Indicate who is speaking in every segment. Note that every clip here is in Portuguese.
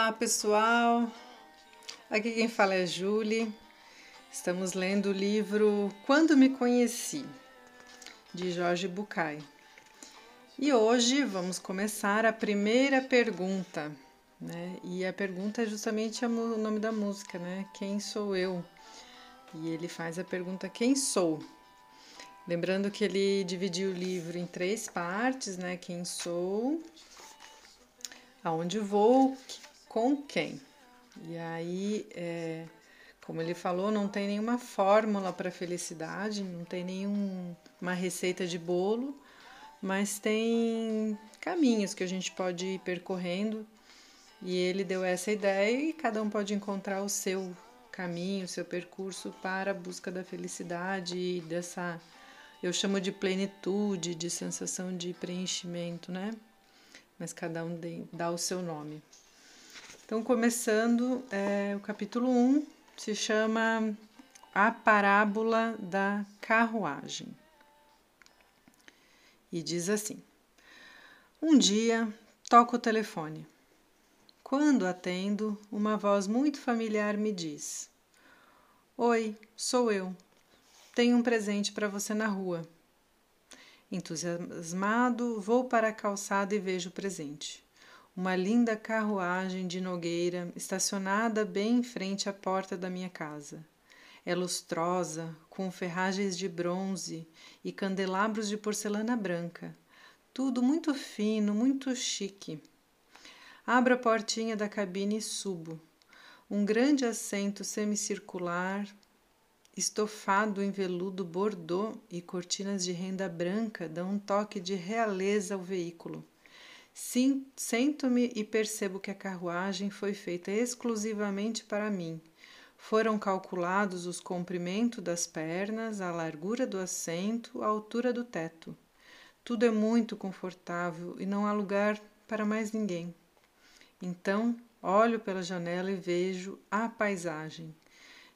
Speaker 1: Olá pessoal, aqui quem fala é Julie. Estamos lendo o livro Quando Me Conheci, de Jorge Bucay. E hoje vamos começar a primeira pergunta, né? E a pergunta é justamente o nome da música, né? Quem sou eu? E ele faz a pergunta: Quem sou? Lembrando que ele dividiu o livro em três partes, né? Quem sou, aonde vou, com quem. E aí, é, como ele falou, não tem nenhuma fórmula para felicidade, não tem nenhuma receita de bolo, mas tem caminhos que a gente pode ir percorrendo. E ele deu essa ideia e cada um pode encontrar o seu caminho, o seu percurso para a busca da felicidade e dessa eu chamo de plenitude, de sensação de preenchimento, né? Mas cada um dá o seu nome. Então, começando, é, o capítulo 1 se chama A Parábola da Carruagem. E diz assim: Um dia toco o telefone. Quando atendo, uma voz muito familiar me diz: Oi, sou eu. Tenho um presente para você na rua. Entusiasmado, vou para a calçada e vejo o presente uma linda carruagem de nogueira estacionada bem em frente à porta da minha casa. É lustrosa, com ferragens de bronze e candelabros de porcelana branca. Tudo muito fino, muito chique. Abro a portinha da cabine e subo. Um grande assento semicircular, estofado em veludo bordô e cortinas de renda branca dão um toque de realeza ao veículo. Sento-me e percebo que a carruagem foi feita exclusivamente para mim. Foram calculados os comprimentos das pernas, a largura do assento, a altura do teto. Tudo é muito confortável e não há lugar para mais ninguém. Então, olho pela janela e vejo a paisagem.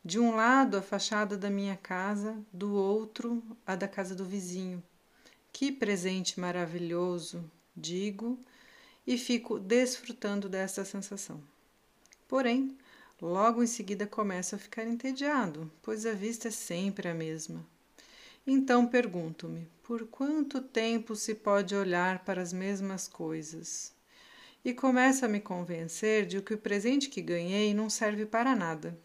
Speaker 1: De um lado, a fachada da minha casa, do outro, a da casa do vizinho. Que presente maravilhoso, digo, e fico desfrutando dessa sensação. Porém, logo em seguida começo a ficar entediado, pois a vista é sempre a mesma. Então pergunto-me: por quanto tempo se pode olhar para as mesmas coisas? E começo a me convencer de que o presente que ganhei não serve para nada.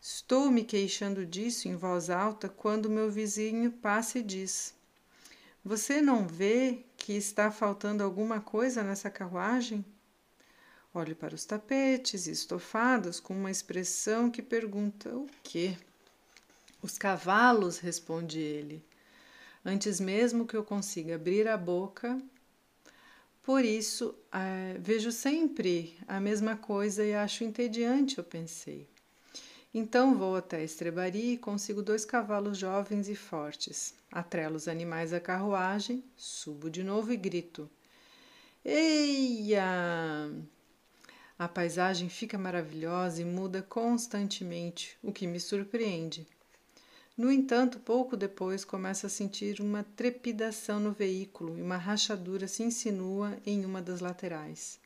Speaker 1: Estou me queixando disso em voz alta quando meu vizinho passa e diz: você não vê que está faltando alguma coisa nessa carruagem? Olho para os tapetes e estofados com uma expressão que pergunta: o quê? Os cavalos, responde ele. Antes mesmo que eu consiga abrir a boca, por isso é, vejo sempre a mesma coisa e acho entediante, eu pensei. Então vou até estrebaria e consigo dois cavalos jovens e fortes. Atrelo os animais à carruagem, subo de novo e grito: Eia! A paisagem fica maravilhosa e muda constantemente, o que me surpreende. No entanto, pouco depois começo a sentir uma trepidação no veículo e uma rachadura se insinua em uma das laterais.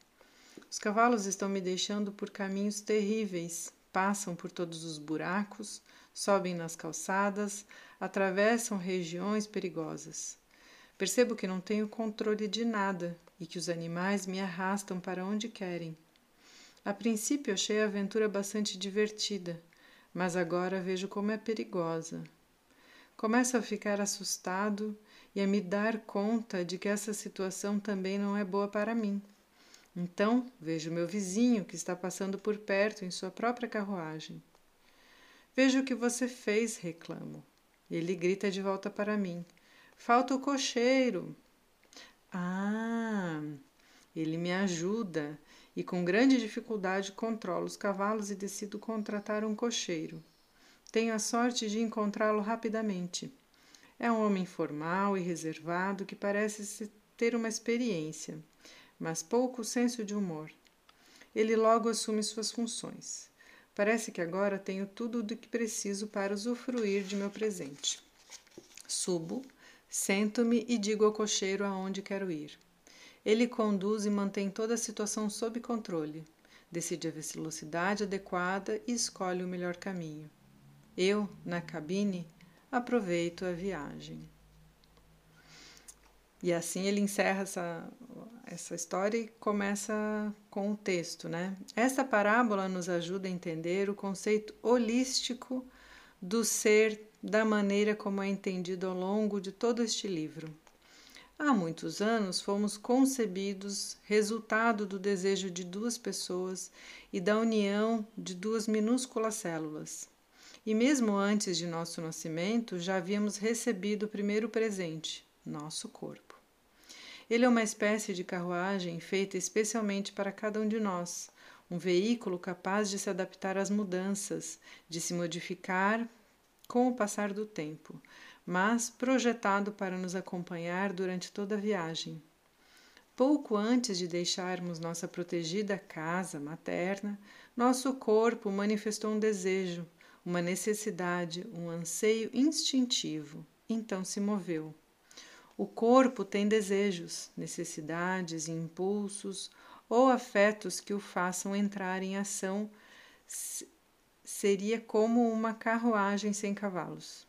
Speaker 1: Os cavalos estão me deixando por caminhos terríveis, passam por todos os buracos, sobem nas calçadas, atravessam regiões perigosas. Percebo que não tenho controle de nada e que os animais me arrastam para onde querem. A princípio achei a aventura bastante divertida, mas agora vejo como é perigosa. Começo a ficar assustado e a me dar conta de que essa situação também não é boa para mim. Então vejo meu vizinho que está passando por perto em sua própria carruagem. Vejo o que você fez, reclamo. Ele grita de volta para mim: Falta o cocheiro. Ah! Ele me ajuda e com grande dificuldade controlo os cavalos e decido contratar um cocheiro. Tenho a sorte de encontrá-lo rapidamente. É um homem formal e reservado que parece ter uma experiência mas pouco senso de humor. Ele logo assume suas funções. Parece que agora tenho tudo do que preciso para usufruir de meu presente. Subo, sento-me e digo ao cocheiro aonde quero ir. Ele conduz e mantém toda a situação sob controle. decide a velocidade adequada e escolhe o melhor caminho. Eu, na cabine, aproveito a viagem. E assim ele encerra essa, essa história e começa com o texto, né? Essa parábola nos ajuda a entender o conceito holístico do ser da maneira como é entendido ao longo de todo este livro. Há muitos anos fomos concebidos resultado do desejo de duas pessoas e da união de duas minúsculas células. E mesmo antes de nosso nascimento, já havíamos recebido o primeiro presente, nosso corpo. Ele é uma espécie de carruagem feita especialmente para cada um de nós, um veículo capaz de se adaptar às mudanças, de se modificar com o passar do tempo, mas projetado para nos acompanhar durante toda a viagem. Pouco antes de deixarmos nossa protegida casa materna, nosso corpo manifestou um desejo, uma necessidade, um anseio instintivo. Então se moveu. O corpo tem desejos, necessidades, impulsos ou afetos que o façam entrar em ação. Seria como uma carruagem sem cavalos.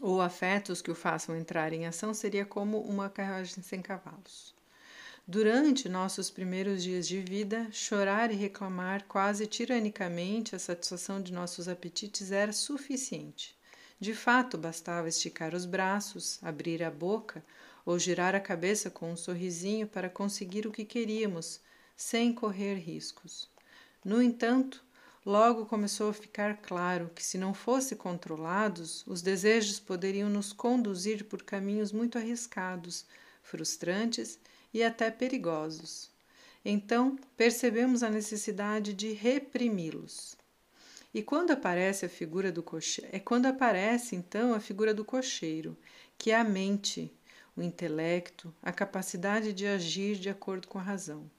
Speaker 1: Ou afetos que o façam entrar em ação seria como uma carruagem sem cavalos. Durante nossos primeiros dias de vida, chorar e reclamar quase tiranicamente a satisfação de nossos apetites era suficiente. De fato, bastava esticar os braços, abrir a boca ou girar a cabeça com um sorrisinho para conseguir o que queríamos, sem correr riscos. No entanto, logo começou a ficar claro que, se não fossem controlados, os desejos poderiam nos conduzir por caminhos muito arriscados, frustrantes e até perigosos. Então, percebemos a necessidade de reprimi-los. E quando aparece a figura do cocheiro, é quando aparece então a figura do cocheiro, que é a mente, o intelecto, a capacidade de agir de acordo com a razão.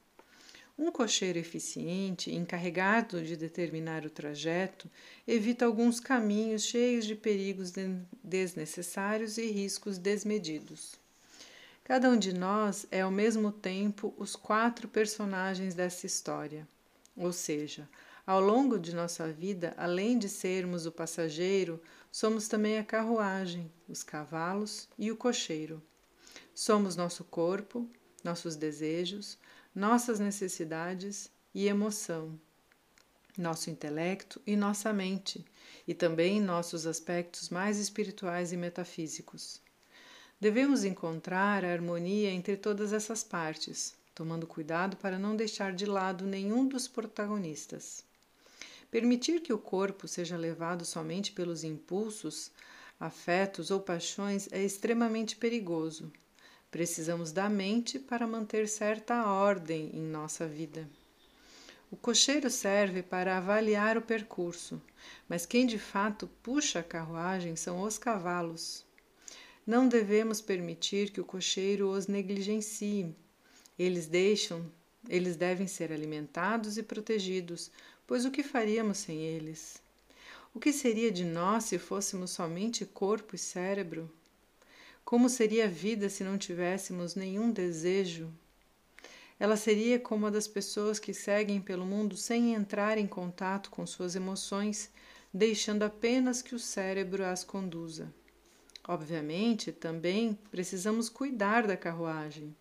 Speaker 1: Um cocheiro eficiente, encarregado de determinar o trajeto, evita alguns caminhos cheios de perigos desnecessários e riscos desmedidos. Cada um de nós é ao mesmo tempo os quatro personagens dessa história, ou seja, ao longo de nossa vida, além de sermos o passageiro, somos também a carruagem, os cavalos e o cocheiro. Somos nosso corpo, nossos desejos, nossas necessidades e emoção, nosso intelecto e nossa mente, e também nossos aspectos mais espirituais e metafísicos. Devemos encontrar a harmonia entre todas essas partes, tomando cuidado para não deixar de lado nenhum dos protagonistas. Permitir que o corpo seja levado somente pelos impulsos, afetos ou paixões é extremamente perigoso. Precisamos da mente para manter certa ordem em nossa vida. O cocheiro serve para avaliar o percurso, mas quem de fato puxa a carruagem são os cavalos. Não devemos permitir que o cocheiro os negligencie. Eles deixam, eles devem ser alimentados e protegidos, pois o que faríamos sem eles? O que seria de nós se fôssemos somente corpo e cérebro? Como seria a vida se não tivéssemos nenhum desejo? Ela seria como a das pessoas que seguem pelo mundo sem entrar em contato com suas emoções, deixando apenas que o cérebro as conduza. Obviamente, também precisamos cuidar da carruagem,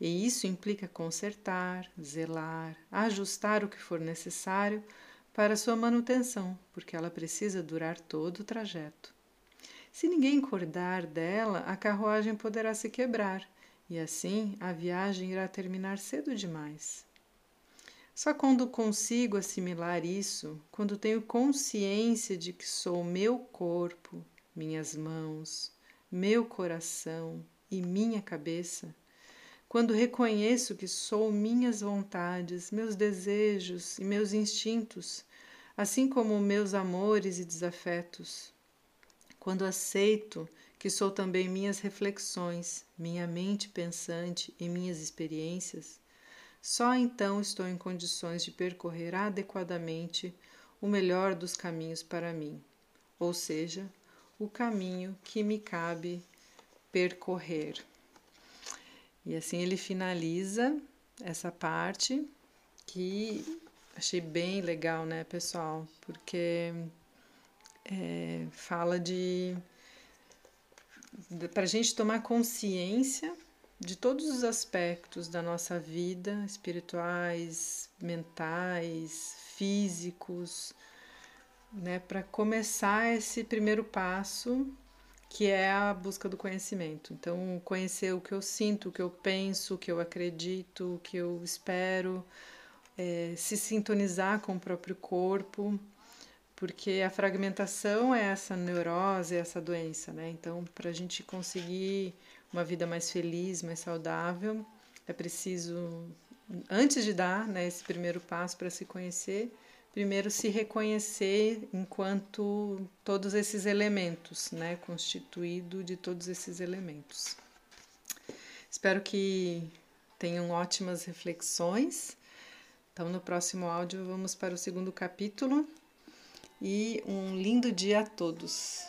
Speaker 1: e isso implica consertar, zelar, ajustar o que for necessário para sua manutenção, porque ela precisa durar todo o trajeto. Se ninguém cuidar dela, a carruagem poderá se quebrar e assim a viagem irá terminar cedo demais. Só quando consigo assimilar isso, quando tenho consciência de que sou meu corpo, minhas mãos, meu coração e minha cabeça, quando reconheço que sou minhas vontades, meus desejos e meus instintos, assim como meus amores e desafetos, quando aceito que sou também minhas reflexões, minha mente pensante e minhas experiências, só então estou em condições de percorrer adequadamente o melhor dos caminhos para mim, ou seja, o caminho que me cabe percorrer. E assim ele finaliza essa parte que Achei bem legal, né, pessoal? Porque é, fala de, de para a gente tomar consciência de todos os aspectos da nossa vida, espirituais, mentais, físicos, né, para começar esse primeiro passo que é a busca do conhecimento. Então, conhecer o que eu sinto, o que eu penso, o que eu acredito, o que eu espero, é, se sintonizar com o próprio corpo, porque a fragmentação é essa neurose, é essa doença, né? Então, para a gente conseguir uma vida mais feliz, mais saudável, é preciso, antes de dar né, esse primeiro passo para se conhecer, primeiro se reconhecer enquanto todos esses elementos, né, constituído de todos esses elementos. Espero que tenham ótimas reflexões então, no próximo áudio, vamos para o segundo capítulo e um lindo dia a todos.